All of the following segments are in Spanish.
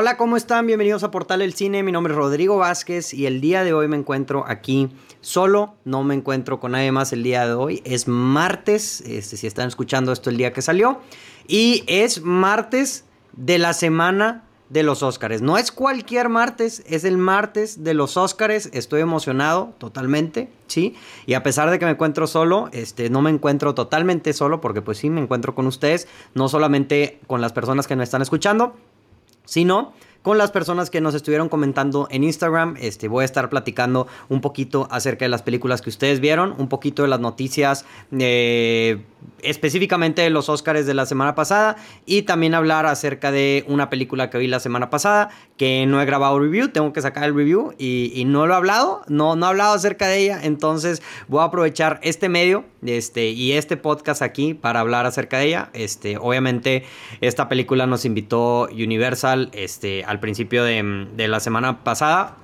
Hola, ¿cómo están? Bienvenidos a Portal El Cine. Mi nombre es Rodrigo Vázquez y el día de hoy me encuentro aquí solo. No me encuentro con nadie más el día de hoy. Es martes, este, si están escuchando esto el día que salió. Y es martes de la semana de los Óscares. No es cualquier martes, es el martes de los Óscares. Estoy emocionado totalmente, ¿sí? Y a pesar de que me encuentro solo, este, no me encuentro totalmente solo porque pues sí, me encuentro con ustedes, no solamente con las personas que me están escuchando, sino con las personas que nos estuvieron comentando en Instagram. Este, voy a estar platicando un poquito acerca de las películas que ustedes vieron, un poquito de las noticias eh, específicamente de los Oscars de la semana pasada y también hablar acerca de una película que vi la semana pasada que no he grabado review, tengo que sacar el review y, no lo he hablado, no, no he hablado acerca de ella, entonces voy a aprovechar este medio este, y este podcast aquí para hablar acerca de ella. Este, obviamente esta película nos invitó Universal este, al principio de, de la semana pasada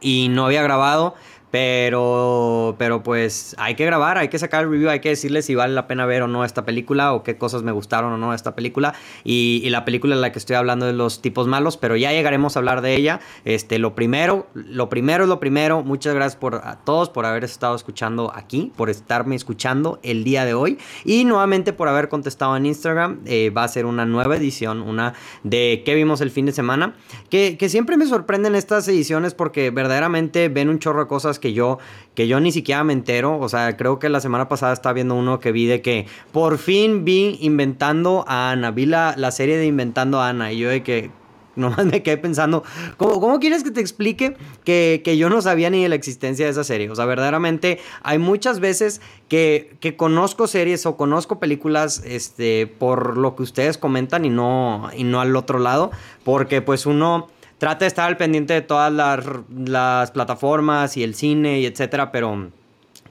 y no había grabado. Pero, pero pues hay que grabar, hay que sacar el review, hay que decirles si vale la pena ver o no esta película o qué cosas me gustaron o no esta película. Y, la película en la que estoy hablando de los tipos malos, pero ya llegaremos a hablar de ella. Este, lo primero, lo primero es lo primero. Muchas gracias por, a todos por haber estado escuchando aquí, por estarme escuchando el día de hoy. Y nuevamente por haber contestado en Instagram. Eh, va a ser una nueva edición, una de qué vimos el fin de semana. Que, que siempre me sorprenden estas ediciones porque verdaderamente ven un chorro de cosas que yo, que yo ni siquiera me entero. O sea, creo que la semana pasada estaba viendo uno que vi de que por fin vi Inventando a Ana. Vi la, la serie de Inventando a Ana. Y yo de que nomás me quedé pensando, ¿cómo, cómo quieres que te explique que, que, yo no sabía ni de la existencia de esa serie? O sea, verdaderamente hay muchas veces que, que, conozco series o conozco películas este, por lo que ustedes comentan y no, y no al otro lado, porque pues uno trata de estar al pendiente de todas las, plataformas y el cine y etcétera, pero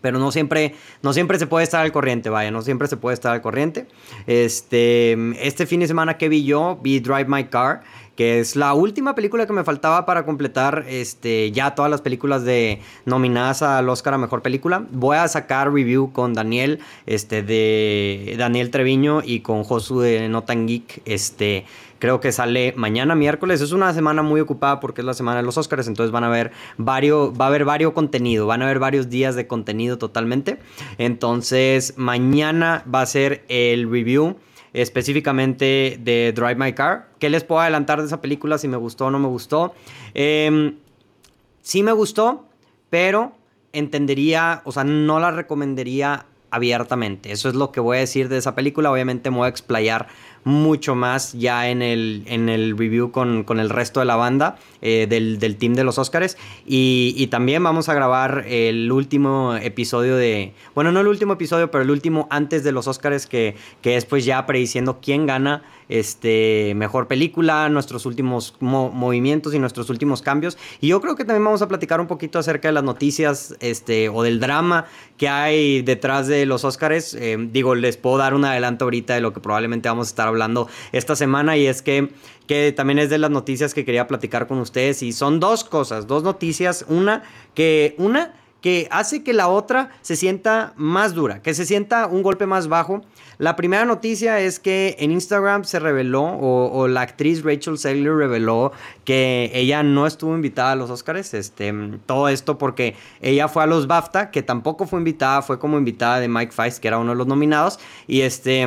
pero no siempre, no siempre se puede estar al corriente, vaya, no siempre se puede estar al corriente. Este, este fin de semana que vi yo, vi Drive My Car, que es la última película que me faltaba para completar este, ya todas las películas de nominadas al Oscar a Mejor Película. Voy a sacar review con Daniel, este, de Daniel Treviño y con Josu de Notan Geek, este, Creo que sale mañana miércoles. Es una semana muy ocupada porque es la semana de los Oscars. Entonces van a ver varios, va a haber varios contenido. Van a haber varios días de contenido totalmente. Entonces mañana va a ser el review específicamente de Drive My Car. ¿Qué les puedo adelantar de esa película? Si me gustó o no me gustó. Eh, sí me gustó, pero entendería, o sea, no la recomendaría abiertamente. Eso es lo que voy a decir de esa película. Obviamente me voy a explayar mucho más ya en el, en el review con, con el resto de la banda eh, del, del, team de los Oscars. Y, y, también vamos a grabar el último episodio de. Bueno, no el último episodio, pero el último antes de los Oscars, que, que es pues ya prediciendo quién gana este, mejor película, nuestros últimos movimientos y nuestros últimos cambios. Y yo creo que también vamos a platicar un poquito acerca de las noticias este, o del drama que hay detrás de los Oscars. Eh, digo, les puedo dar un adelanto ahorita de lo que probablemente vamos a estar hablando esta semana y es que, que también es de las noticias que quería platicar con ustedes y son dos cosas, dos noticias. Una, que una que hace que la otra se sienta más dura, que se sienta un golpe más bajo. La primera noticia es que en Instagram se reveló, o, la actriz Rachel Zegler reveló que ella no estuvo invitada a los Oscars. Este, todo esto porque ella fue a los BAFTA, que tampoco fue invitada, fue como invitada de Mike Feist, que era uno de los nominados. Y este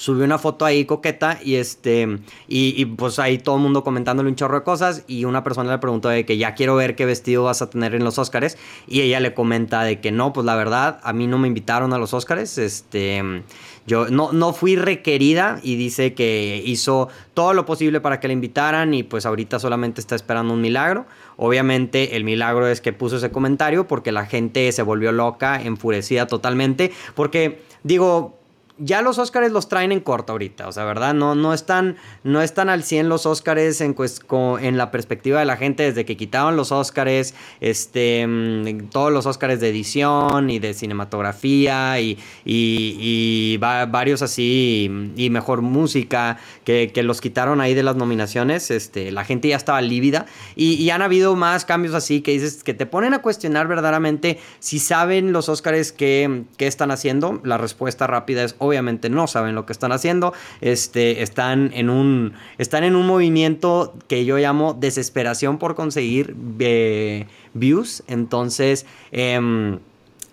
subió una foto ahí coqueta y este y, pues ahí todo el mundo comentándole un chorro de cosas y una persona le preguntó de que ya quiero ver qué vestido vas a tener en los Oscars y ella le comenta de que no, pues la verdad a mí no me invitaron a los Oscars, este yo no, no fui requerida y dice que hizo todo lo posible para que la invitaran y pues ahorita solamente está esperando un milagro. Obviamente el milagro es que puso ese comentario porque la gente se volvió loca, enfurecida totalmente, porque digo, ya los Óscares los traen en corto ahorita, o sea, ¿verdad? No, no, están, no están al 100 los Óscares en, pues, en la perspectiva de la gente desde que quitaron los Óscares, este, mm, todos los Óscares de edición y de cinematografía y, y, varios así y, mejor música que, que, los quitaron ahí de las nominaciones, este, la gente ya estaba lívida y, y, han habido más cambios así que dices que te ponen a cuestionar verdaderamente si saben los Óscares qué, qué están haciendo. La respuesta rápida es obviamente no saben lo que están haciendo, este, están, en un, están en un movimiento que yo llamo desesperación por conseguir eh, views, entonces... Em,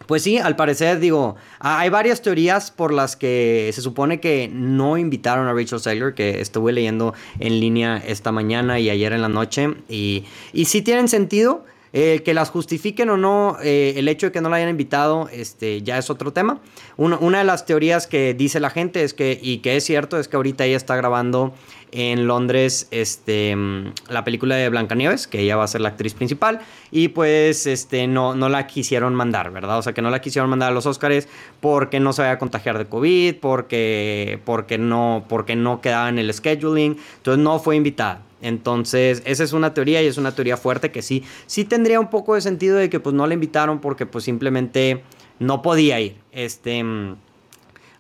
pues sí, al parecer, digo, hay varias teorías por las que se supone que no invitaron a Rachel Zegler, que estuve leyendo en línea esta mañana y ayer en la noche, y, y sí tienen sentido. Eh, que las justifiquen o no, eh, el hecho de que no la hayan invitado, este, ya es otro tema. Una, una, de las teorías que dice la gente es que, y que es cierto, es que ahorita ella está grabando en Londres este, mm, la película de Blancanieves, que ella va a ser la actriz principal, y pues este, no, no la quisieron mandar, ¿verdad? O sea, que no la quisieron mandar a los Oscars porque no se vaya a contagiar de COVID, porque, porque, no, porque no quedaba en el scheduling, entonces no fue invitada. Entonces, esa es una teoría y es una teoría fuerte que sí, sí tendría un poco de sentido de que pues no la invitaron porque pues simplemente no podía ir. Este, mm,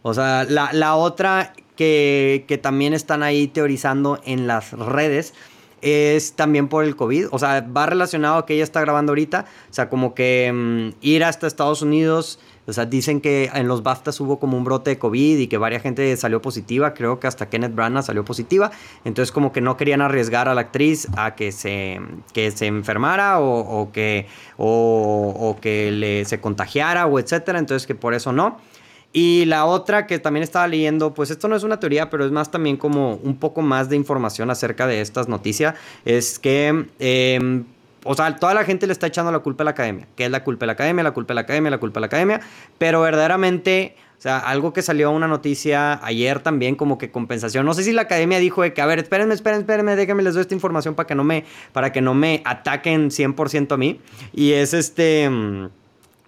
o sea, la, la otra que, también están ahí teorizando en las redes es también por el COVID. O sea, va relacionado a que ella está grabando ahorita. O sea, como que mm, ir hasta Estados Unidos. O sea, dicen que en los BAFTAs hubo como un brote de COVID y que varias gente salió positiva. Creo que hasta Kenneth Branagh salió positiva. Entonces, como que no querían arriesgar a la actriz a que se, que se enfermara o, que, o, que le, se contagiara o etcétera. Entonces, que por eso no. Y la otra que también estaba leyendo, pues esto no es una teoría, pero es más también como un poco más de información acerca de estas noticias, es que... Em, o sea, toda la gente le está echando la culpa a la academia. ¿Qué es la culpa de la academia? La culpa de la academia, la culpa de la academia. Pero verdaderamente, o sea, algo que salió una noticia ayer también como que compensación. No sé si la academia dijo de que, a ver, espérenme, espérenme, espérenme, déjenme les doy esta información para que no me, para que no me ataquen 100% a mí. Y es este...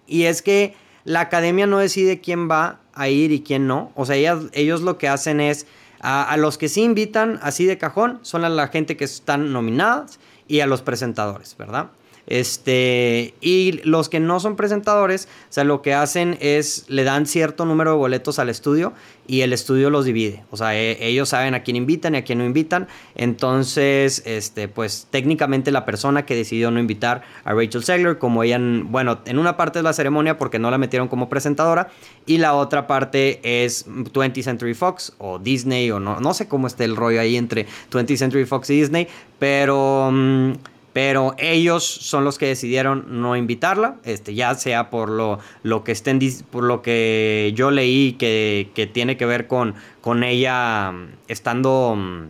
Y es que la academia no decide quién va a ir y quién no. O sea, ellos lo que hacen es, a, los que sí invitan así de cajón, son a la gente que están nominadas y a los presentadores, ¿verdad? Este, y los que no son presentadores, o sea, lo que hacen es le dan cierto número de boletos al estudio y el estudio los divide. O sea, e, ellos saben a quién invitan y a quién no invitan. Entonces, este, pues técnicamente la persona que decidió no invitar a Rachel Zegler, como ella, bueno, en una parte es la ceremonia porque no la metieron como presentadora y la otra parte es 20th Century Fox o Disney o no, sé cómo está el rollo ahí entre 20th Century Fox y Disney, pero... Mm, pero ellos son los que decidieron no invitarla, este, ya sea por lo, lo que estén, por lo que yo leí que, que tiene que ver con, con ella mm, estando, mm,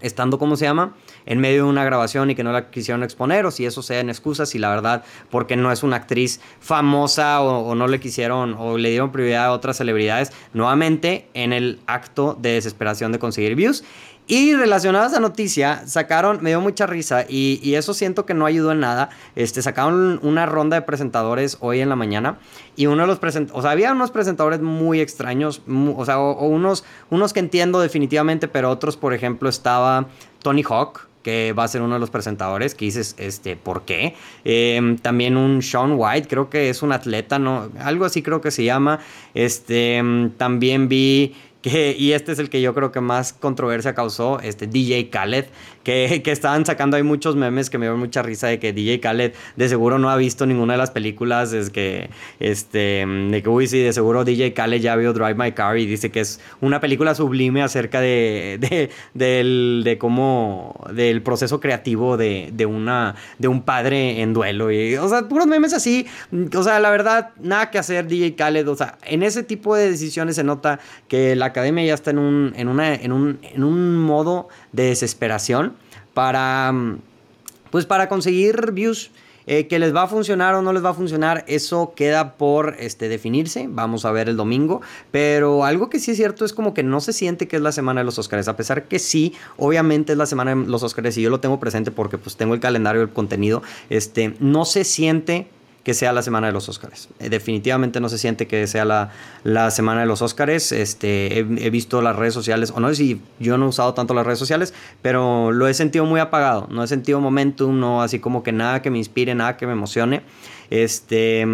estando, ¿cómo se llama? En medio de una grabación y que no la quisieron exponer, o si eso sean excusas, y la verdad, porque no es una actriz famosa o, o no le quisieron o le dieron prioridad a otras celebridades, nuevamente en el acto de desesperación de conseguir views. Y relacionada a esa noticia, sacaron, me dio mucha risa y, eso siento que no ayudó en nada. Este, sacaron una ronda de presentadores hoy en la mañana y uno de los presentadores, o sea, había unos presentadores muy extraños, o sea, o, unos, unos que entiendo definitivamente, pero otros, por ejemplo, estaba Tony Hawk, que va a ser uno de los presentadores, que dices, este, ¿por qué? Em, también un Sean White, creo que es un atleta, ¿no? Algo así creo que se llama. Este, em, también vi que, y este es el que yo creo que más controversia causó, este DJ Khaled, que, estaban sacando ahí muchos memes que me dio mucha risa de que DJ Khaled de seguro no ha visto ninguna de las películas, es que, este, de que, uy, sí, de seguro DJ Khaled ya vio Drive My Car y dice que es una película sublime acerca de, de cómo, del proceso creativo de, de, una, de un padre en duelo, y, o sea, puros memes así, o sea, la verdad, nada que hacer DJ Khaled, o sea, en ese tipo de decisiones se nota que la academia ya está en un, en una, en un, en un modo de desesperación para, pues para conseguir views. Eh, que les va a funcionar o no les va a funcionar, eso queda por este, definirse. Vamos a ver el domingo. Pero algo que sí es cierto es como que no se siente que es la semana de los Oscars. A pesar que sí, obviamente es la semana de los Oscars y yo lo tengo presente porque pues tengo el calendario del contenido. Este, no se siente que sea la semana de los Oscars. Eh, definitivamente no se siente que sea la, la semana de los Oscars. Este, he, visto las redes sociales, o no sé si yo no he usado tanto las redes sociales, pero lo he sentido muy apagado. No he sentido momentum, no así como que nada que me inspire, nada que me emocione. Este.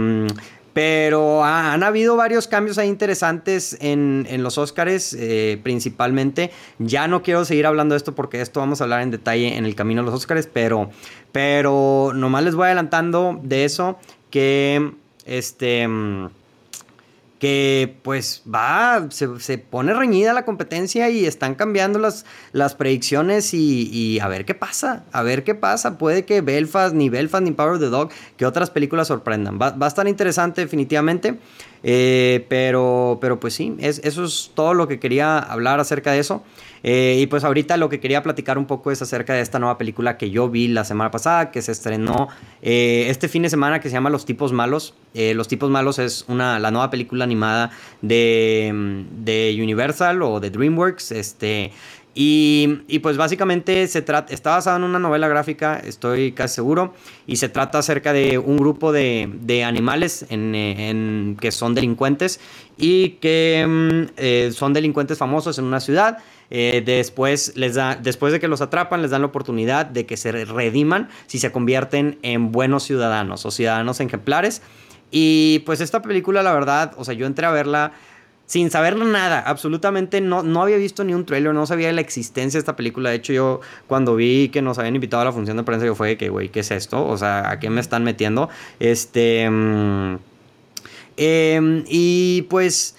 Pero han habido varios cambios ahí interesantes en, en los Oscars, eh, principalmente. Ya no quiero seguir hablando de esto porque esto vamos a hablar en detalle en el camino a los Oscars, pero, pero nomás les voy adelantando de eso que este que pues va, se, pone reñida la competencia y están cambiando las, las predicciones y, a ver qué pasa, a ver qué pasa. Puede que Belfast, ni Belfast, ni Power of the Dog, que otras películas sorprendan. Va, va a estar interesante definitivamente. Eh, pero, pero pues sí, es, eso es todo lo que quería hablar acerca de eso. Eh, y pues ahorita lo que quería platicar un poco es acerca de esta nueva película que yo vi la semana pasada, que se estrenó eh, este fin de semana, que se llama Los Tipos Malos. Los Tipos Malos es una, la nueva película animada de, de Universal o de DreamWorks. Este, y, pues básicamente se trata, está basado en una novela gráfica, estoy casi seguro, y se trata acerca de un grupo de, animales en, que son delincuentes y que mm, eh, son delincuentes famosos en una ciudad. Eh, después, les da, después de que los atrapan, les dan la oportunidad de que se rediman si se convierten en buenos ciudadanos o ciudadanos ejemplares. Y pues esta película, la verdad, o sea, yo entré a verla sin saber nada, absolutamente no, no había visto ni un trailer, no sabía la existencia de esta película. De hecho, yo cuando vi que nos habían invitado a la función de prensa, yo fue de que, güey, ¿qué es esto? O sea, ¿a qué me están metiendo? Este. Mm, em, y pues.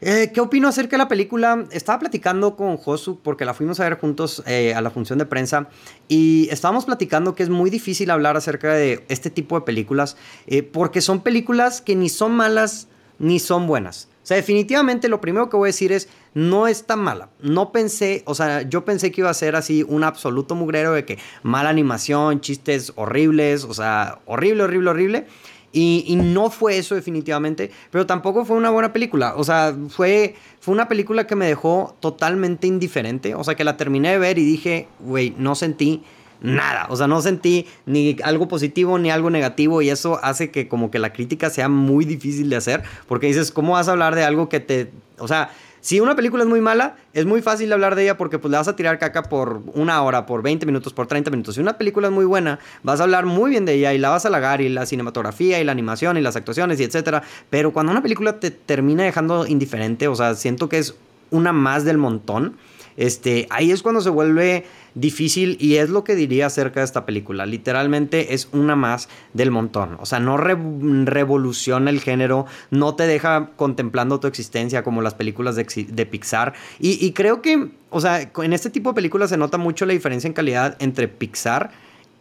Eh, ¿Qué opino acerca de la película? Estaba platicando con Josu porque la fuimos a ver juntos eh, a la función de prensa y estábamos platicando que es muy difícil hablar acerca de este tipo de películas eh, porque son películas que ni son malas ni son buenas. Sea, definitivamente lo primero que voy a decir es, no está mala. No pensé, o sea, yo pensé que iba a ser así un absoluto mugrero de que mala animación, chistes horribles, o sea, horrible, horrible, horrible. Y, no fue eso definitivamente, pero tampoco fue una buena película. O sea, fue, fue una película que me dejó totalmente indiferente. O sea, que la terminé de ver y dije, güey, no sentí nada. O sea, no sentí ni algo positivo ni algo negativo y eso hace que como que la crítica sea muy difícil de hacer porque dices, ¿cómo vas a hablar de algo que te... O sea, si una película es muy mala, es muy fácil hablar de ella porque pues le vas a tirar caca por una hora, por 20 minutos, por 30 minutos. Si una película es muy buena, vas a hablar muy bien de ella y la vas a halagar y la cinematografía y la animación y las actuaciones y etcétera. Pero cuando una película te termina dejando indiferente, o sea, siento que es una más del montón, este, ahí es cuando se vuelve difícil y es lo que diría acerca de esta película. Literalmente es una más del montón. O sea, no revoluciona el género, no te deja contemplando tu existencia como las películas de, Pixar. Y, creo que, o sea, en este tipo de películas se nota mucho la diferencia en calidad entre Pixar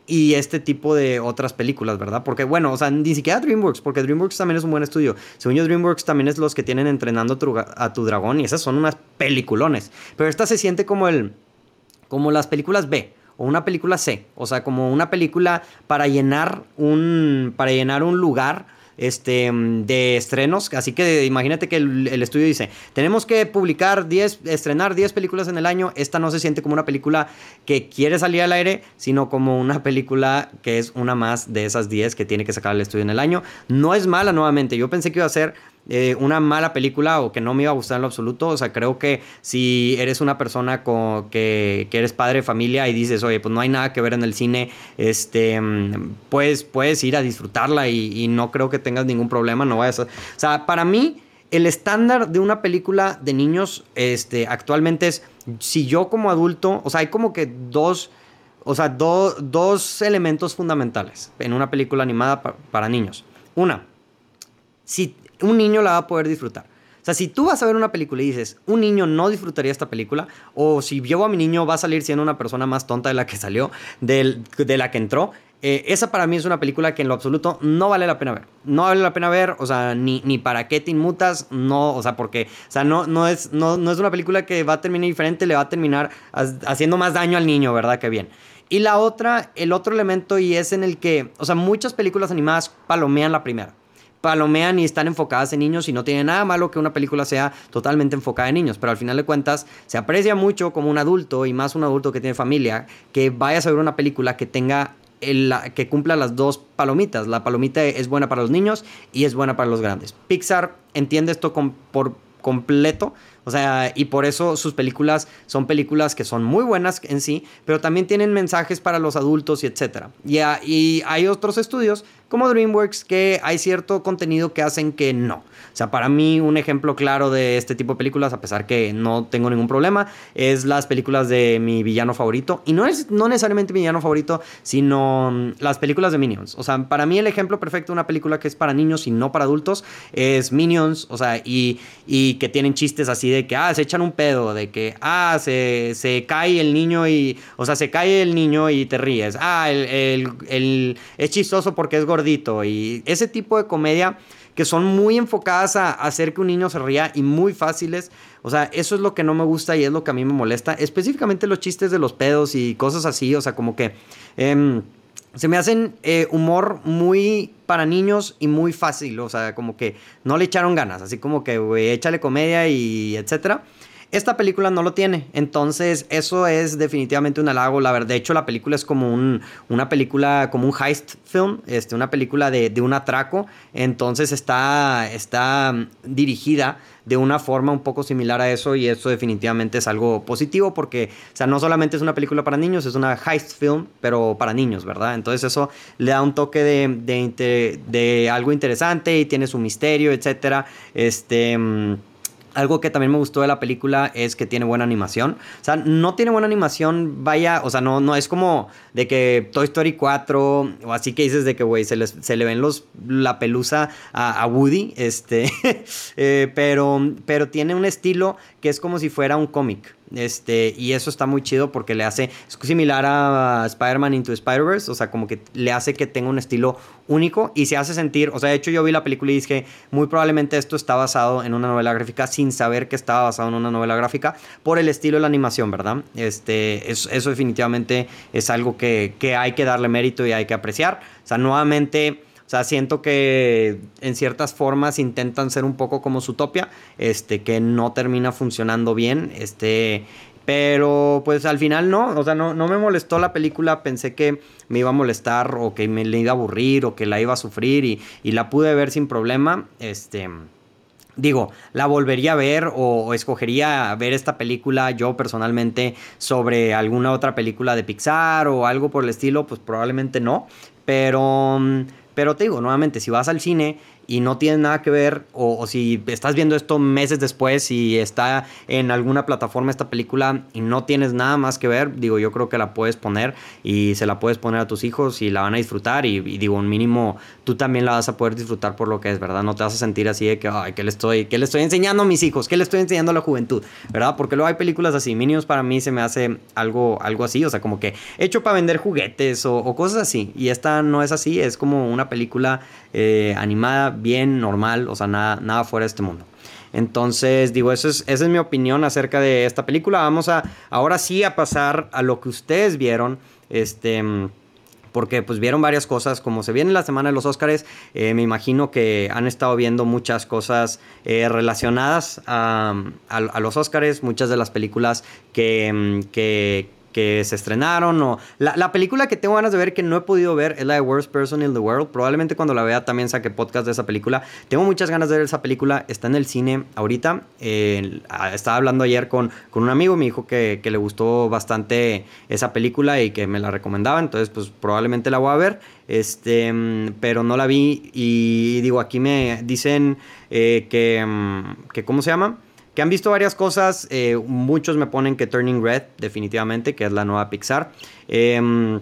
y este tipo de otras películas, ¿verdad? Porque, bueno, o sea, ni siquiera DreamWorks, porque DreamWorks también es un buen estudio. Según yo, DreamWorks también es los que tienen entrenando a tu dragón y esas son unas peliculones. Pero esta se siente como el como las películas B o una película C, o sea, como una película para llenar un para llenar un lugar este, de estrenos. Así que imagínate que el, estudio dice, tenemos que publicar 10, estrenar 10 películas en el año. Esta no se siente como una película que quiere salir al aire, sino como una película que es una más de esas 10 que tiene que sacar el estudio en el año. No es mala nuevamente, yo pensé que iba a ser eh, una mala película o que no me iba a gustar en lo absoluto. O sea, creo que si eres una persona con, que, que, eres padre de familia y dices, oye, pues no hay nada que ver en el cine, este, pues puedes ir a disfrutarla y, no creo que tengas ningún problema, no vayas a... O sea, para mí, el estándar de una película de niños este, actualmente es, si yo como adulto, o sea, hay como que dos... O sea, dos elementos fundamentales en una película animada para niños. Una, si un niño la va a poder disfrutar. O sea, si tú vas a ver una película y dices, un niño no disfrutaría esta película, o si llevo a mi niño va a salir siendo una persona más tonta de la que salió, de la que entró, eh, esa para mí es una película que en lo absoluto no vale la pena ver. No vale la pena ver, o sea, ni, para qué te inmutas, no, o sea, porque, o sea, no, no, es, no, no es una película que va a terminar diferente, le va a terminar haciendo más daño al niño, ¿verdad? Que bien. Y la otra, el otro elemento, y es en el que, o sea, muchas películas animadas palomean la primera palomean y están enfocadas en niños y no tiene nada malo que una película sea totalmente enfocada en niños, pero al final de cuentas se aprecia mucho como un adulto y más un adulto que tiene familia que vayas a ver una película que tenga el, que cumpla las dos palomitas. La palomita es buena para los niños y es buena para los grandes. Pixar entiende esto por completo. O sea, y por eso sus películas son películas que son muy buenas en sí, pero también tienen mensajes para los adultos y etcétera. Y, y hay otros estudios como DreamWorks, que hay cierto contenido que hacen que no. O sea, para mí un ejemplo claro de este tipo de películas, a pesar que no tengo ningún problema, es las películas de mi villano favorito. Y no es no necesariamente mi villano favorito, sino mm, las películas de Minions. O sea, para mí el ejemplo perfecto de una película que es para niños y no para adultos es Minions. O sea, y, y que tienen chistes así de que, ah, se echan un pedo, de que, ah, se, se cae el niño y, o sea, se cae el niño y te ríes. Ah, el, el, el, es chistoso porque es gordito. Y ese tipo de comedia que son muy enfocadas a, hacer que un niño se ría y muy fáciles. O sea, eso es lo que no me gusta y es lo que a mí me molesta. Específicamente los chistes de los pedos y cosas así. O sea, como que... Em, se me hacen eh, humor muy para niños y muy fácil, o sea, como que no le echaron ganas, así como que, güey, échale comedia y etcétera. Esta película no lo tiene, entonces eso es definitivamente un halago. La verdad, de hecho, la película es como un, una película, como un heist film, este, una película de, de un atraco. Entonces está, está dirigida de una forma un poco similar a eso y eso definitivamente es algo positivo porque, o sea, no solamente es una película para niños, es una heist film, pero para niños, ¿verdad? Entonces eso le da un toque de, de, de algo interesante y tiene su misterio, etcétera. Este mm, algo que también me gustó de la película es que tiene buena animación. O sea, no tiene buena animación, vaya, o sea, no, no es como de que Toy Story 4 o así que dices de que, güey, se, se, le ven los, la pelusa a, Woody, este, eh, pero, pero tiene un estilo que es como si fuera un cómic. Este, y eso está muy chido porque le hace, es similar a Spider-Man Into Spider-Verse, o sea, como que le hace que tenga un estilo único y se hace sentir, o sea, de hecho yo vi la película y dije, muy probablemente esto está basado en una novela gráfica sin saber que estaba basado en una novela gráfica por el estilo de la animación, ¿verdad? Este, eso, eso definitivamente es algo que, que hay que darle mérito y hay que apreciar. O sea, nuevamente o sea, siento que en ciertas formas intentan ser un poco como su topia, este, que no termina funcionando bien, este, pero pues al final no, o sea, no, no me molestó la película, pensé que me iba a molestar o que me le iba a aburrir o que la iba a sufrir y, y la pude ver sin problema, este... Digo, la volvería a ver o, escogería ver esta película yo personalmente sobre alguna otra película de Pixar o algo por el estilo, pues probablemente no. Pero, pero te digo, nuevamente, si vas al cine y no tiene nada que ver, o, si estás viendo esto meses después y está en alguna plataforma esta película y no tienes nada más que ver, digo, yo creo que la puedes poner y se la puedes poner a tus hijos y la van a disfrutar y, digo, un mínimo tú también la vas a poder disfrutar por lo que es, ¿verdad? No te vas a sentir así de que, ay, ¿qué le estoy, qué le estoy enseñando a mis hijos? ¿Qué le estoy enseñando a la juventud? ¿Verdad? Porque luego hay películas así, Minions para mí se me hace algo, algo así, o sea, como que hecho para vender juguetes o, cosas así, y esta no es así, es como una película eh, animada, bien, normal, o sea, nada, nada fuera de este mundo. Entonces, digo, eso es, esa es mi opinión acerca de esta película. Vamos a, ahora sí, a pasar a lo que ustedes vieron. Este porque pues vieron varias cosas, como se viene la semana de los Oscars, eh, me imagino que han estado viendo muchas cosas eh, relacionadas a, a, los Oscars, muchas de las películas que, que se estrenaron o la, película que tengo ganas de ver que no he podido ver es la Worst Person in the World. Probablemente cuando la vea también saque podcast de esa película. Tengo muchas ganas de ver esa película. Está en el cine ahorita. Eh, estaba hablando ayer con, con un amigo, me dijo que, que, le gustó bastante esa película y que me la recomendaba. Entonces, pues probablemente la voy a ver. Este, pero no la vi. Y digo, aquí me dicen eh, que, mm, que, ¿cómo se llama? Que han visto varias cosas. Eh, muchos me ponen que Turning Red, definitivamente, que es la nueva Pixar. Em,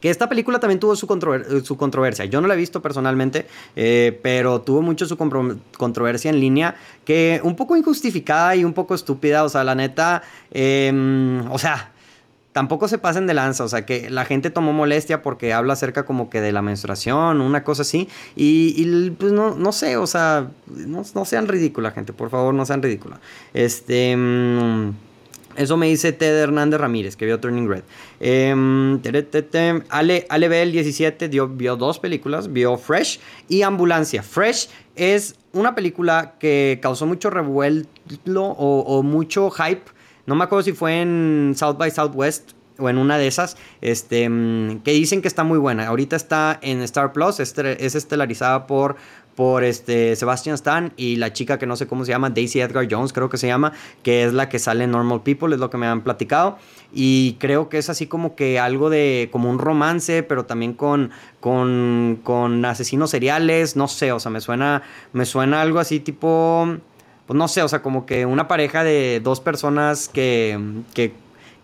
que esta película también tuvo su, su, controversia. Yo no la he visto personalmente, eh, pero tuvo mucho su controversia en línea, que un poco injustificada y un poco estúpida. O sea, la neta, em, o sea, tampoco se pasen de lanza, o sea, que la gente tomó molestia porque habla acerca como que de la menstruación, una cosa así, y, pues no, no sé, o sea, no, sean ridícula, gente, por favor, no sean ridícula. Este... Mm, eso me dice Ted Hernández Ramírez, que vio Turning Red. Eh, Ale, Ale Bell 17 dio, vio dos películas, vio Fresh y Ambulancia. Fresh es una película que causó mucho revuelo o mucho hype no me acuerdo si fue en South by Southwest o en una de esas, este, mm, que dicen que está muy buena. Ahorita está en Star Plus, es estelarizada por, por este Sebastian Stan y la chica que no sé cómo se llama, Daisy Edgar Jones creo que se llama, que es la que sale en Normal People, es lo que me han platicado. Y creo que es así como que algo de, como un romance, pero también con, con, con asesinos seriales, no sé, o sea, me suena, me suena algo así tipo, pues no sé, o sea, como que una pareja de dos personas que, que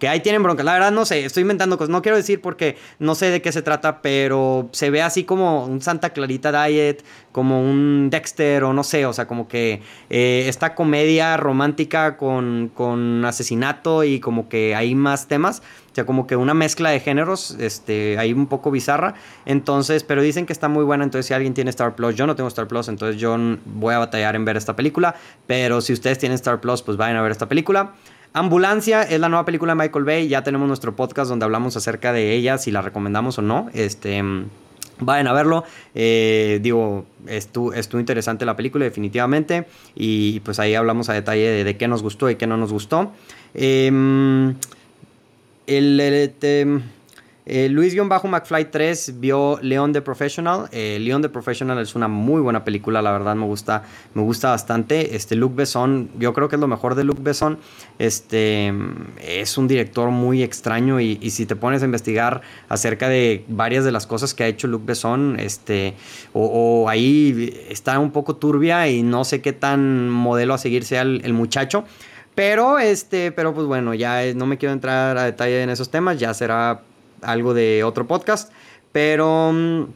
que ahí tienen bronca. La verdad no sé, estoy inventando cosas. No quiero decir porque no sé de qué se trata, pero se ve así como un Santa Clarita Diet, como un Dexter o no sé, o sea, como que eh, esta comedia romántica con, con asesinato y como que hay más temas. O sea, como que una mezcla de géneros, este, ahí un poco bizarra. Entonces, pero dicen que está muy buena. Entonces, si alguien tiene Star Plus, yo no tengo Star Plus, entonces yo voy a batallar en ver esta película. Pero si ustedes tienen Star Plus, pues vayan a ver esta película. Ambulancia es la nueva película de Michael Bay. Ya tenemos nuestro podcast donde hablamos acerca de ella, si la recomendamos o no. Este. Vayan a verlo. Eh, digo, estuvo, estuvo, interesante la película, definitivamente. Y pues ahí hablamos a detalle de, qué nos gustó y qué no nos gustó. Em, el, el, eh, Luis-McFly 3 vio Leon the Professional. Eh, Leon the Professional es una muy buena película, la verdad me gusta, me gusta bastante. Este Luc Besson, yo creo que es lo mejor de Luc Besson. Este es un director muy extraño y, si te pones a investigar acerca de varias de las cosas que ha hecho Luc Besson, este, o, ahí está un poco turbia y no sé qué tan modelo a seguir sea el, muchacho. Pero, este, pero pues bueno, ya no me quiero entrar a detalle en esos temas, ya será algo de otro podcast. Pero,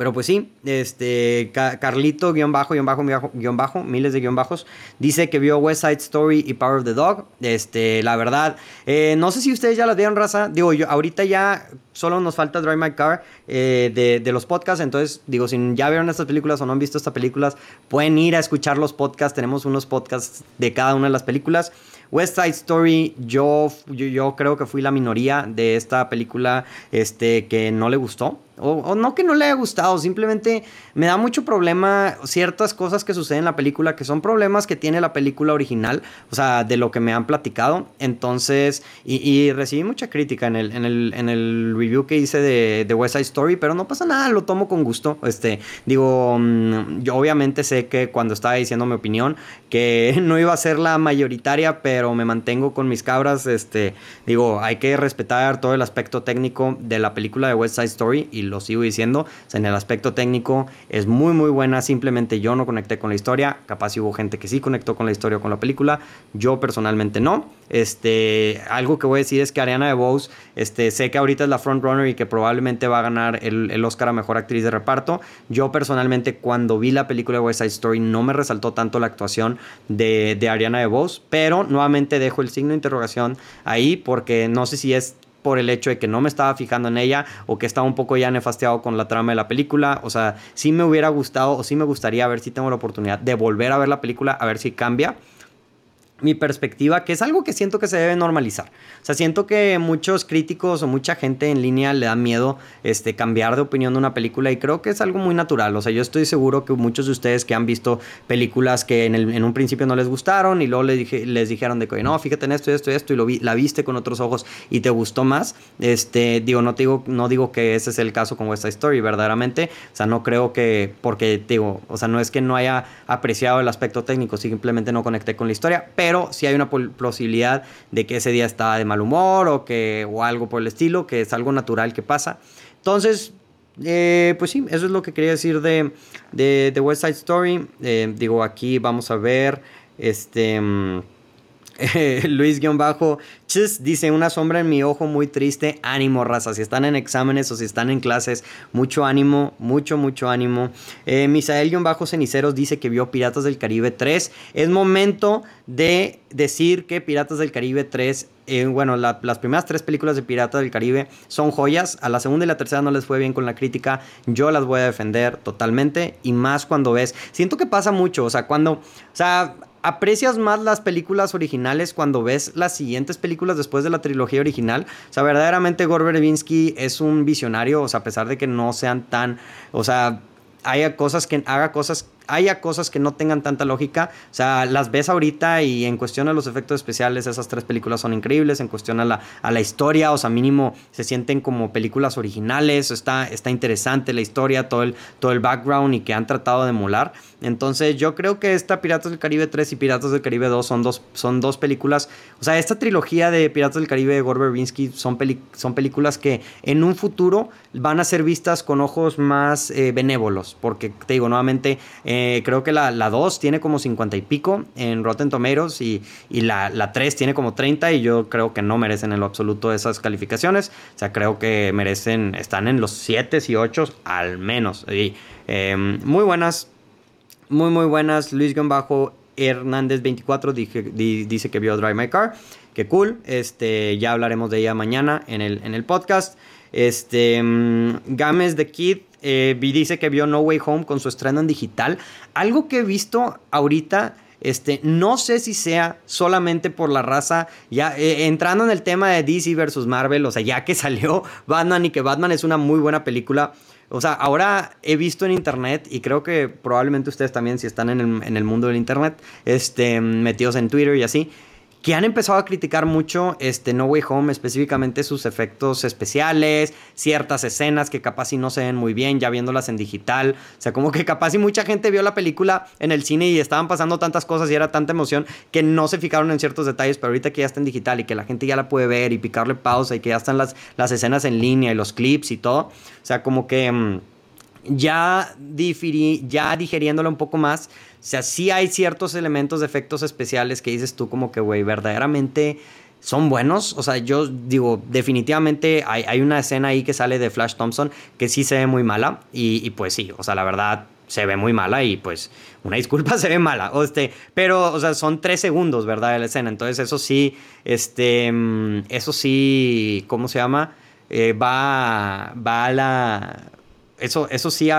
pero pues sí, este, Carlito, guion bajo, guion bajo, guion bajo, miles de guion bajos, dice que vio West Side Story y Power of the Dog. Este, la verdad, eh, no sé si ustedes ya las vieron, raza. Digo, yo ahorita ya solo nos falta Drive My Car eh, de, de, los podcasts. Entonces, digo, si ya vieron estas películas o no han visto estas películas, pueden ir a escuchar los podcasts. Tenemos unos podcasts de cada una de las películas. West Side Story, yo, yo, creo que fui la minoría de esta película este, que no le gustó. O, no que no le haya gustado, simplemente me da mucho problema ciertas cosas que suceden en la película, que son problemas que tiene la película original, o sea, de lo que me han platicado. Entonces, y, recibí mucha crítica en el, en el, en el review que hice de, de, West Side Story, pero no pasa nada, lo tomo con gusto. Este, digo, mm, yo obviamente sé que cuando estaba diciendo mi opinión, que no iba a ser la mayoritaria, pero me mantengo con mis cabras. Este, digo, hay que respetar todo el aspecto técnico de la película de West Side Story y lo sigo diciendo. en el aspecto técnico es muy, muy buena. Simplemente yo no conecté con la historia. Capaz hubo gente que sí conectó con la historia o con la película. Yo personalmente no. Este, algo que voy a decir es que Ariana DeBose, este, sé que ahorita es la frontrunner y que probablemente va a ganar el, el Oscar a Mejor Actriz de Reparto. Yo personalmente cuando vi la película de West Side Story no me resaltó tanto la actuación de, de Ariana DeBose, pero nuevamente dejo el signo de interrogación ahí porque no sé si es por el hecho de que no me estaba fijando en ella o que estaba un poco ya nefasteado con la trama de la película. O sea, sí me hubiera gustado o sí me gustaría ver si tengo la oportunidad de volver a ver la película, a ver si cambia mi perspectiva, que es algo que siento que se debe normalizar. O sea, siento que muchos críticos o mucha gente en línea le da miedo este, cambiar de opinión de una película y creo que es algo muy natural. O sea, yo estoy seguro que muchos de ustedes que han visto películas que en, un principio no les gustaron y luego les, dije, les dijeron de que no, fíjate en esto y esto y esto y lo vi, la viste con otros ojos y te gustó más. Este, digo, no, digo, no digo que ese es el caso con esta Story, verdaderamente. O sea, no creo que, porque digo, o sea, no es que no haya apreciado el aspecto técnico, simplemente no conecté con la historia, pero pero si hay una posibilidad de que ese día está de mal humor o, que, o algo por el estilo, que es algo natural que pasa. Entonces, eh, pues sí, eso es lo que quería decir de, de, West Side Story. Eh, digo, aquí vamos a ver, este... Luis-Chis dice: Una sombra en mi ojo muy triste. Ánimo, raza. Si están en exámenes o si están en clases, mucho ánimo, mucho, mucho ánimo. Eh, Misael-Ceniceros dice que vio Piratas del Caribe 3. Es momento de decir que Piratas del Caribe 3 eh, bueno, las primeras tres películas de Piratas del Caribe son joyas. A la segunda y la tercera no les fue bien con la crítica. Yo las voy a defender totalmente. Y más cuando ves. Siento que pasa mucho. O sea, cuando. O sea, aprecias más las películas originales cuando ves las siguientes películas después de la trilogía original. O sea, verdaderamente Gore Verbinski es un visionario, o sea, a pesar de que no sean tan, o sea, haya cosas que haga cosas haya cosas que no tengan tanta lógica. O sea, las ves ahorita y en cuestión a los efectos especiales, esas tres películas son increíbles. En cuestión a la, a la historia, o sea, mínimo se sienten como películas originales. Está, está interesante la historia, todo el, todo el background y que han tratado de emular. Entonces, yo creo que esta Piratas del Caribe 3 y Piratas del Caribe 2 son dos, son dos películas. O sea, esta trilogía de Piratas del Caribe de Gore Verbinski son, son películas que en un futuro van a ser vistas con ojos más eh, benévolos. Porque te digo, nuevamente, eh, creo que la, 2 tiene como 50 y pico en Rotten Tomatoes y, la, la 3 tiene como 30 y yo creo que no merecen en lo absoluto esas calificaciones. O sea, creo que merecen, están en los 7 y 8 al menos. Y, em, muy buenas, muy muy buenas. Luis Bajo Hernández 24 dice que vio Drive My Car. Que cool. Este, ya hablaremos de ella mañana en el, en el podcast. Este, um, Games The Kid eh, dice que vio No Way Home con su estreno en digital. Algo que he visto ahorita. Este, no sé si sea solamente por la raza, ya eh, entrando en el tema de DC versus Marvel, o sea, ya que salió Batman y que Batman es una muy buena película, o sea, ahora he visto en internet y creo que probablemente ustedes también si están en el, en el mundo del internet, este, metidos en Twitter y así, que han empezado a criticar mucho este No Way Home, específicamente sus efectos especiales, ciertas escenas que capaz y no se ven muy bien, ya viéndolas en digital. O sea, como que capaz y mucha gente vio la película en el cine y estaban pasando tantas cosas y era tanta emoción que no se fijaron en ciertos detalles, pero ahorita que ya está en digital y que la gente ya la puede ver y picarle pausa y que ya están las, las escenas en línea y los clips y todo. O sea, como que... Mm, ya, ya digeriéndola un poco más, o sea, sí hay ciertos elementos de efectos especiales que dices tú como que, güey, verdaderamente son buenos. O sea, yo digo, definitivamente hay, una escena ahí que sale de Flash Thompson que sí se ve muy mala. Y, pues sí, o sea, la verdad se ve muy mala y pues una disculpa se ve mala. O este, pero, o sea, son tres segundos, ¿verdad? De la escena. Entonces eso sí, este, mm, eso sí, ¿cómo se llama? Eh, va, va a la eso, eso sí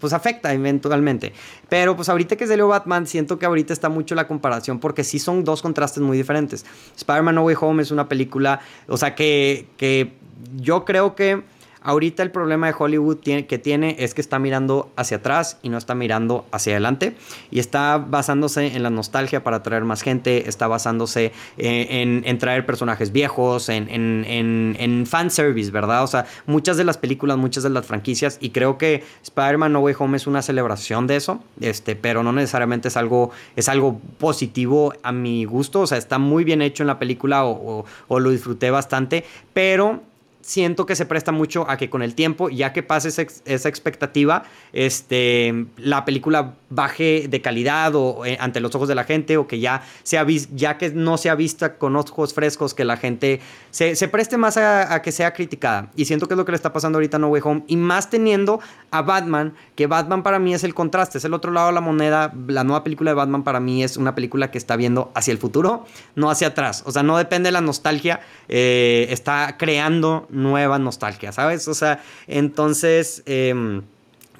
pues afecta eventualmente. Pero pues ahorita que salió Batman, siento que ahorita está mucho la comparación porque sí son dos contrastes muy diferentes. Spider-Man No Way Home es una película, o sea, que, que yo creo que Ahorita el problema de Hollywood que tiene es que está mirando hacia atrás y no está mirando hacia adelante. Y está basándose en la nostalgia para atraer más gente, está basándose eh, en, traer personajes viejos, en, en, en, fanservice, ¿verdad? O sea, muchas de las películas, muchas de las franquicias, y creo que Spider-Man No Way Home es una celebración de eso, este, pero no necesariamente es algo, es algo positivo a mi gusto. O sea, está muy bien hecho en la película o, o lo disfruté bastante, pero siento que se presta mucho a que con el tiempo, ya que pase esa, expectativa, este, la película baje de calidad o eh, ante los ojos de la gente o que ya, sea ya que no sea vista con ojos frescos, que la gente se, preste más a, que sea criticada. Y siento que es lo que le está pasando ahorita a No Way Home. Y más teniendo a Batman, que Batman para mí es el contraste, es el otro lado de la moneda. La nueva película de Batman para mí es una película que está viendo hacia el futuro, no hacia atrás. O sea, no depende de la nostalgia, eh, está creando nueva nostalgia, ¿sabes? O sea, entonces... Em,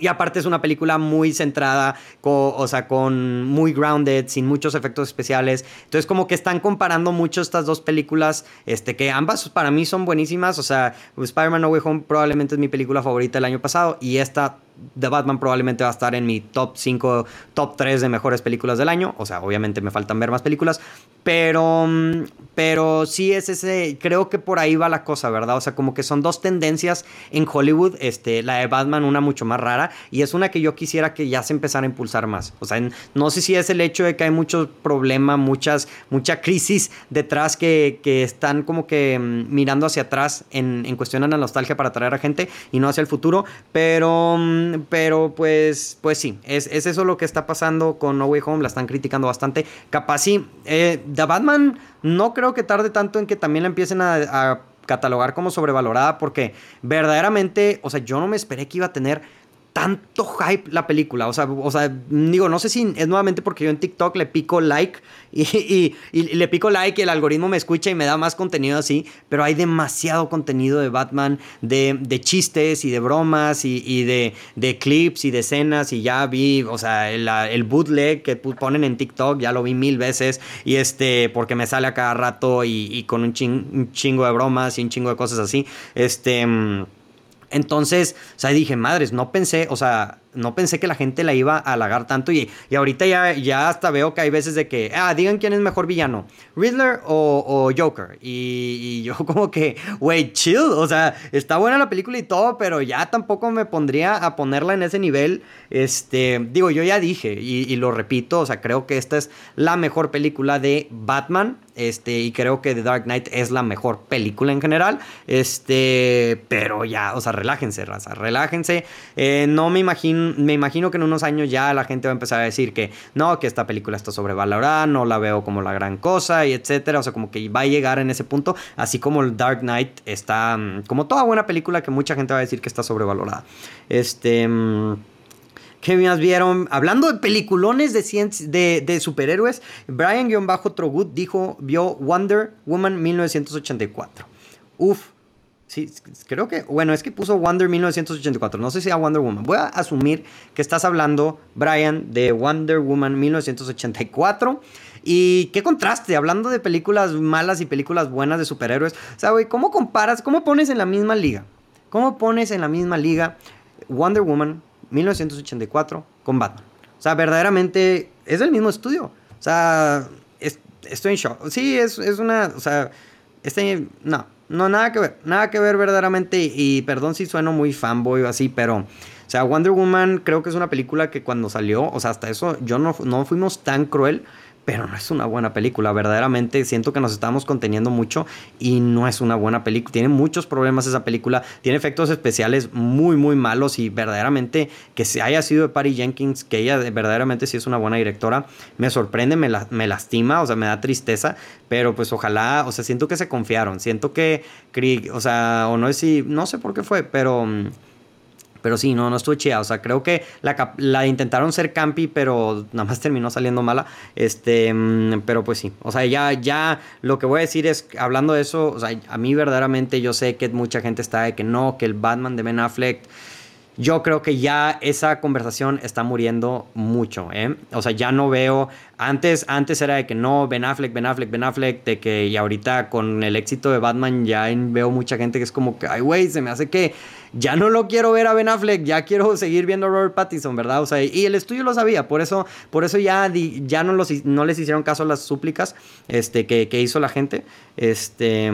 y aparte es una película muy centrada, o sea, con muy grounded, sin muchos efectos especiales. Entonces como que están comparando mucho estas dos películas, este, que ambas para mí son buenísimas. O sea, Spider-Man No Way Home probablemente es mi película favorita del año pasado y esta The Batman probablemente va a estar en mi top 5, top 3 de mejores películas del año. O sea, obviamente me faltan ver más películas. Pero, mm, pero sí es ese, creo que por ahí va la cosa, ¿verdad? O sea, como que son dos tendencias en Hollywood. Este, la de Batman, una mucho más rara. Y es una que yo quisiera que ya se empezara a impulsar más. O sea, no sé si es el hecho de que hay mucho problema, muchas, mucha crisis detrás que, que están como que mm, mirando hacia atrás en, en cuestión de la nostalgia para atraer a gente y no hacia el futuro. Pero pero pues, pues sí, es, eso lo que está pasando con No Way Home, la están criticando bastante. Capaz sí, eh, The Batman no creo que tarde tanto en que también la empiecen a catalogar como sobrevalorada porque verdaderamente, o sea, yo no me esperé que iba a tener tanto hype la película. O sea, o sea, digo, no sé si es nuevamente porque yo en TikTok le pico like y, le pico like y el algoritmo me escucha y me da más contenido así, pero hay demasiado contenido de Batman, de, chistes y de bromas y, de, de, clips y de escenas y ya vi, o sea, el, el, bootleg que ponen en TikTok, ya lo vi mil veces y este, porque me sale a cada rato y, con un, un chingo de bromas y un chingo de cosas así, este... Entonces, o sea, dije, madres, no pensé, o sea, no pensé que la gente la iba a halagar tanto y, y ahorita ya, ya hasta veo que hay veces de que, ah, digan quién es mejor villano, Riddler o, Joker. Y, yo como que, wey, chill, o sea, está buena la película y todo, pero ya tampoco me pondría a ponerla en ese nivel. Este, digo, yo ya dije y, y lo repito, o sea, creo que esta es la mejor película de Batman este, y creo que The Dark Knight es la mejor película en general. Este, pero ya, o sea, relájense, raza, relájense. Eh, no me imagino, me imagino que en unos años ya la gente va a empezar a decir que no, que esta película está sobrevalorada, no la veo como la gran cosa y etcétera. O sea, como que va a llegar en ese punto, así como el Dark Knight está, mm, como toda buena película que mucha gente va a decir que está sobrevalorada. Este. Mm, ¿Qué más vieron? Hablando de peliculones de, de, superhéroes, Brian-Trogut dijo, vio Wonder Woman 1984. Uf, sí, creo que, bueno, es que puso Wonder 1984, no sé si era Wonder Woman. Voy a asumir que estás hablando, Brian, de Wonder Woman 1984. Y qué contraste, hablando de películas malas y películas buenas de superhéroes. O sea, güey, ¿cómo comparas, cómo pones en la misma liga? ¿Cómo pones en la misma liga Wonder Woman 1984 con Batman. O sea, verdaderamente es el mismo estudio. O sea, estoy en shock. Sí, es, una, o sea, este, no, no, nada que ver, nada que ver verdaderamente. Y perdón si sueno muy fanboy o así, pero, o sea, Wonder Woman creo que es una película que cuando salió, o sea, hasta eso, yo no, no fuimos tan cruel pero no es una buena película. Verdaderamente siento que nos estamos conteniendo mucho y no es una buena película. Tiene muchos problemas esa película, tiene efectos especiales muy, muy malos y verdaderamente que se haya sido de Patty Jenkins, que ella verdaderamente sí es una buena directora, me sorprende, me, me lastima, o sea, me da tristeza, pero pues ojalá, o sea, siento que se confiaron, siento que, o sea, o no es si, no sé por qué fue, pero... Pero sí, no, no estuvo chida. O sea, creo que la, intentaron ser campi, pero nada más terminó saliendo mala. Este, mm, pero pues sí. O sea, ya, ya lo que voy a decir es, hablando de eso, o sea, a mí verdaderamente yo sé que mucha gente está de que no, que el Batman de Ben Affleck yo creo que ya esa conversación está muriendo mucho, ¿eh? O sea, ya no veo, antes, antes era de que no, Ben Affleck, Ben Affleck, Ben Affleck, de que y ahorita con el éxito de Batman ya veo mucha gente que es como que, ay, güey, se me hace que ya no lo quiero ver a Ben Affleck, ya quiero seguir viendo a Robert Pattinson, ¿verdad? O sea, y el estudio lo sabía, por eso, por eso ya, ya no, los, no les hicieron caso a las súplicas este, que, que hizo la gente, este,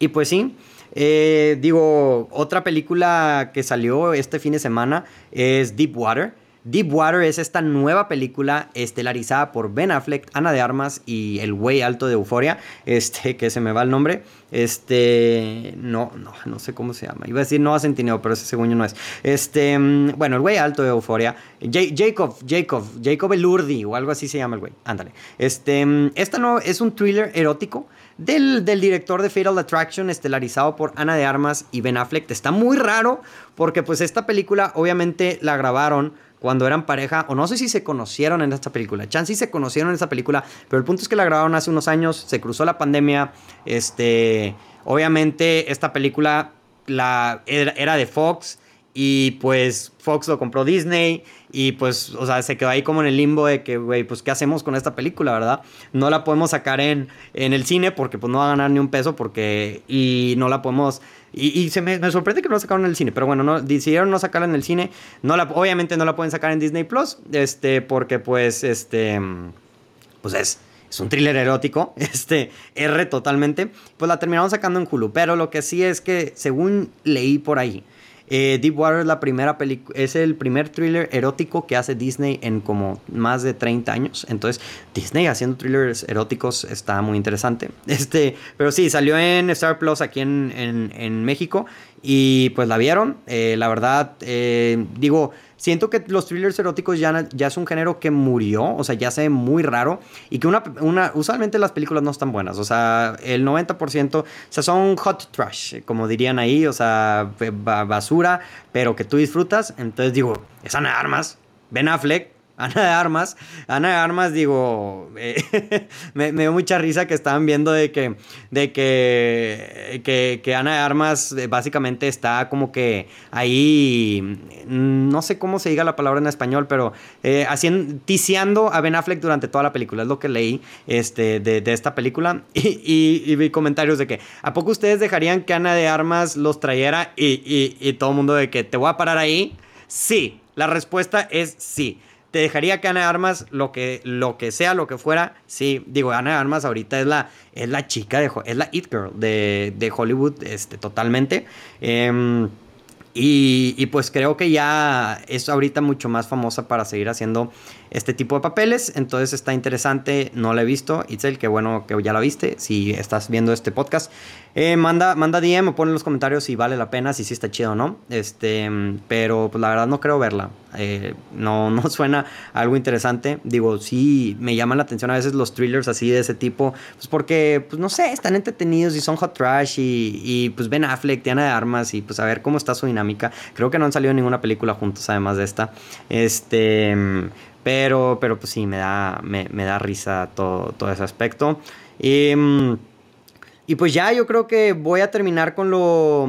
y pues sí. Eh, digo, otra película que salió este fin de semana es Deep Water. Deep Water es esta nueva película estelarizada por Ben Affleck, Ana de Armas y el güey alto de Euforia, este, que se me va el nombre. Este, no, no, no sé cómo se llama. Iba a decir Noah Centineo, pero ese segundo no es. Este, mm, bueno, el güey alto de Euforia, Jacob, Jacob, Jacob Elurdi o algo así se llama el güey. Ándale. Este, mm, esta no es un thriller erótico del, director de Fatal Attraction, estelarizado por Ana de Armas y Ben Affleck. Está muy raro porque pues esta película obviamente la grabaron cuando eran pareja, o no sé si se conocieron en esta película. Chance se conocieron en esta película, pero el punto es que la grabaron hace unos años, se cruzó la pandemia, este, obviamente esta película la, era de Fox y pues Fox lo compró Disney y pues, o sea, se quedó ahí como en el limbo de que, güey, pues, ¿qué hacemos con esta película, verdad? No la podemos sacar en, en el cine porque pues no va a ganar ni un peso porque, y no la podemos, y, se me, sorprende que no la sacaron en el cine, pero bueno, no, decidieron no sacarla en el cine, no la, obviamente no la pueden sacar en Disney Plus, este, porque pues, este, pues es... Es un thriller erótico, este, R totalmente. Pues la terminaron sacando en Hulu. Pero lo que sí es que, según leí por ahí, eh, Deepwater es, la primera es el primer thriller erótico que hace Disney en como más de 30 años. Entonces, Disney haciendo thrillers eróticos está muy interesante. Este, pero sí, salió en Star Plus aquí en, en, México y pues la vieron. Eh, la verdad, eh, digo siento que los thrillers eróticos ya, ya es un género que murió, o sea, ya se ve muy raro y que una, una, usualmente las películas no están buenas, o sea, el 90%, o sea, son hot trash, como dirían ahí, o sea, basura, pero que tú disfrutas, entonces digo, es Armas, Ben Affleck, Ana de Armas. Ana de Armas, digo, eh, me, dio mucha risa que estaban viendo de que, de que, que, Ana de Armas eh, básicamente está como que ahí, no sé cómo se diga la palabra en español, pero eh, haciendo, a Ben Affleck durante toda la película. Es lo que leí este, de, esta película. Y, vi comentarios de que, ¿a poco ustedes dejarían que Ana de Armas los trayera y, y todo el mundo de que te voy a parar ahí? Sí, la respuesta es sí. Te dejaría que Ana Armas, lo que, lo que sea, lo que fuera, sí. Digo, Ana Armas ahorita es la, es la chica, de, es la It Girl de, de Hollywood, este, totalmente. Eh, y, pues creo que ya es ahorita mucho más famosa para seguir haciendo este tipo de papeles. Entonces está interesante. No la he visto. Itzel, qué bueno que ya la viste. Si estás viendo este podcast, eh, manda, manda DM o en los comentarios si vale la pena, si sí está chido o no. Este, pero pues la verdad no creo verla. Eh, no, no suena algo interesante. Digo, sí me llaman la atención a veces los thrillers así de ese tipo. Pues porque, pues no sé, están entretenidos y son hot trash. Y, y pues Ben Affleck, Diana de Armas. Y pues a ver cómo está su dinámica Creo que no han salido ninguna película juntos además de esta. Este, pero, pero pues sí, me da, me, da risa todo, todo ese aspecto. Y, y pues ya yo creo que voy a terminar con lo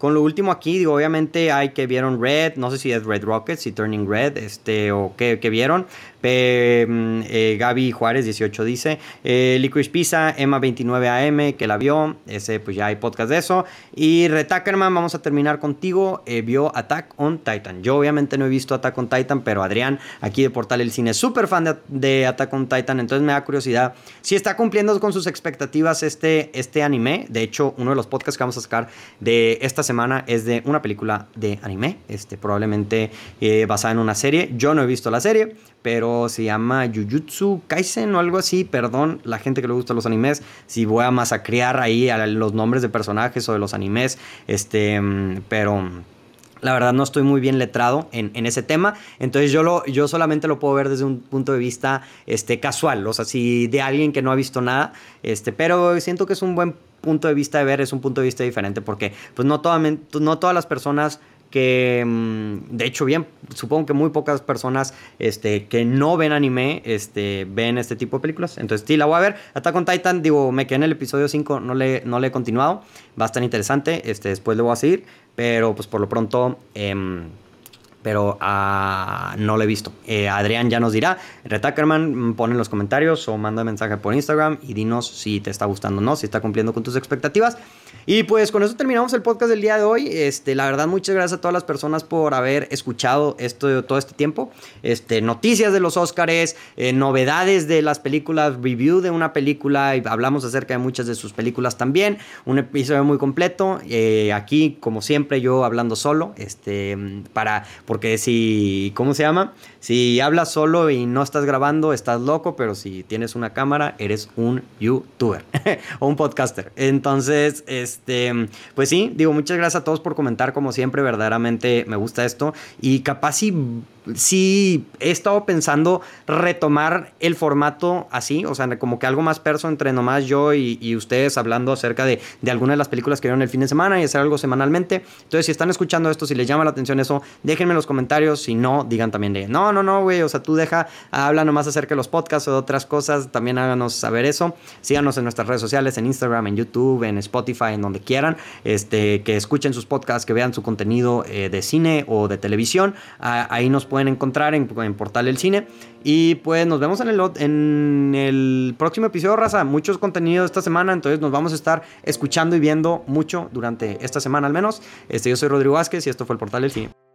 con lo último aquí, digo, obviamente hay que vieron Red, no sé si es Red Rockets y Turning Red, este, o qué, vieron. Mm, eh, Gaby Juárez 18 dice, eh, Licorice Pizza, Emma 29AM, que la vio, ese pues ya hay podcast de eso. Y Retackerman, vamos a terminar contigo, eh, vio Attack on Titan. Yo obviamente no he visto Attack on Titan, pero Adrián, aquí de Portal El Cine, es súper fan de, de, Attack on Titan, entonces me da curiosidad si está cumpliendo con sus expectativas este, este anime. De hecho, uno de los podcasts que vamos a sacar de esta semana es de una película de anime, este, probablemente eh, basada en una serie. Yo no he visto la serie, pero se llama Jujutsu Kaisen o algo así. Perdón, la gente que le gusta los animes, si voy a masacrear ahí a los nombres de personajes o de los animes, este, pero la verdad no estoy muy bien letrado en, en, ese tema, entonces yo, lo, yo solamente lo puedo ver desde un punto de vista este, casual, o sea, si de alguien que no ha visto nada, este, pero siento que es un buen punto de vista de ver, es un punto de vista diferente, porque pues no, no todas las personas que mm, de hecho bien supongo que muy pocas personas este, que no ven anime este, ven este tipo de películas. Entonces sí la voy a ver. Attack on Titan digo me quedé en el episodio 5 no le, no le he continuado. Va a estar interesante este, después le voy a seguir pero pues por lo pronto em, pero uh, no lo he visto. Eh, Adrián ya nos dirá. Retackerman, mm, pon en los comentarios o manda mensaje por Instagram y dinos si te está gustando o no, si está cumpliendo con tus expectativas. Y pues con eso terminamos el podcast del día de hoy. Este, la verdad, muchas gracias a todas las personas por haber escuchado esto todo este tiempo. Este, noticias de los Oscars, eh, novedades de las películas, review de una película hablamos acerca de muchas de sus películas también. Un episodio muy completo. Eh, aquí, como siempre, yo hablando solo, este, para porque si, ¿cómo se llama? Si hablas solo y no estás grabando, estás loco, pero si tienes una cámara, eres un youtuber o un podcaster. Entonces, este, pues sí, digo, muchas gracias a todos por comentar, como siempre, verdaderamente me gusta esto. Y capaz si sí he estado pensando retomar el formato así, o sea, como que algo más perso entre nomás yo y, ustedes hablando acerca de, de de las películas que vieron el fin de semana y hacer algo semanalmente. Entonces, si están escuchando esto, si les llama la atención eso, déjenme en los comentarios. Si no, digan también de, no, no, no, güey, o sea, tú deja, habla nomás acerca de los podcasts o de otras cosas, también háganos saber eso. Síganos en nuestras redes sociales, en Instagram, en YouTube, en Spotify, en donde quieran, este, que escuchen sus podcasts, que vean su contenido eh, de cine o de televisión. Ah, ahí nos pueden encontrar en, Portal del Cine. Y pues nos vemos en el, en el próximo episodio, raza. Muchos contenidos esta semana, entonces nos vamos a estar escuchando y viendo mucho durante esta semana al menos. Este, yo soy Rodrigo Vázquez y esto fue el Portal del Cine.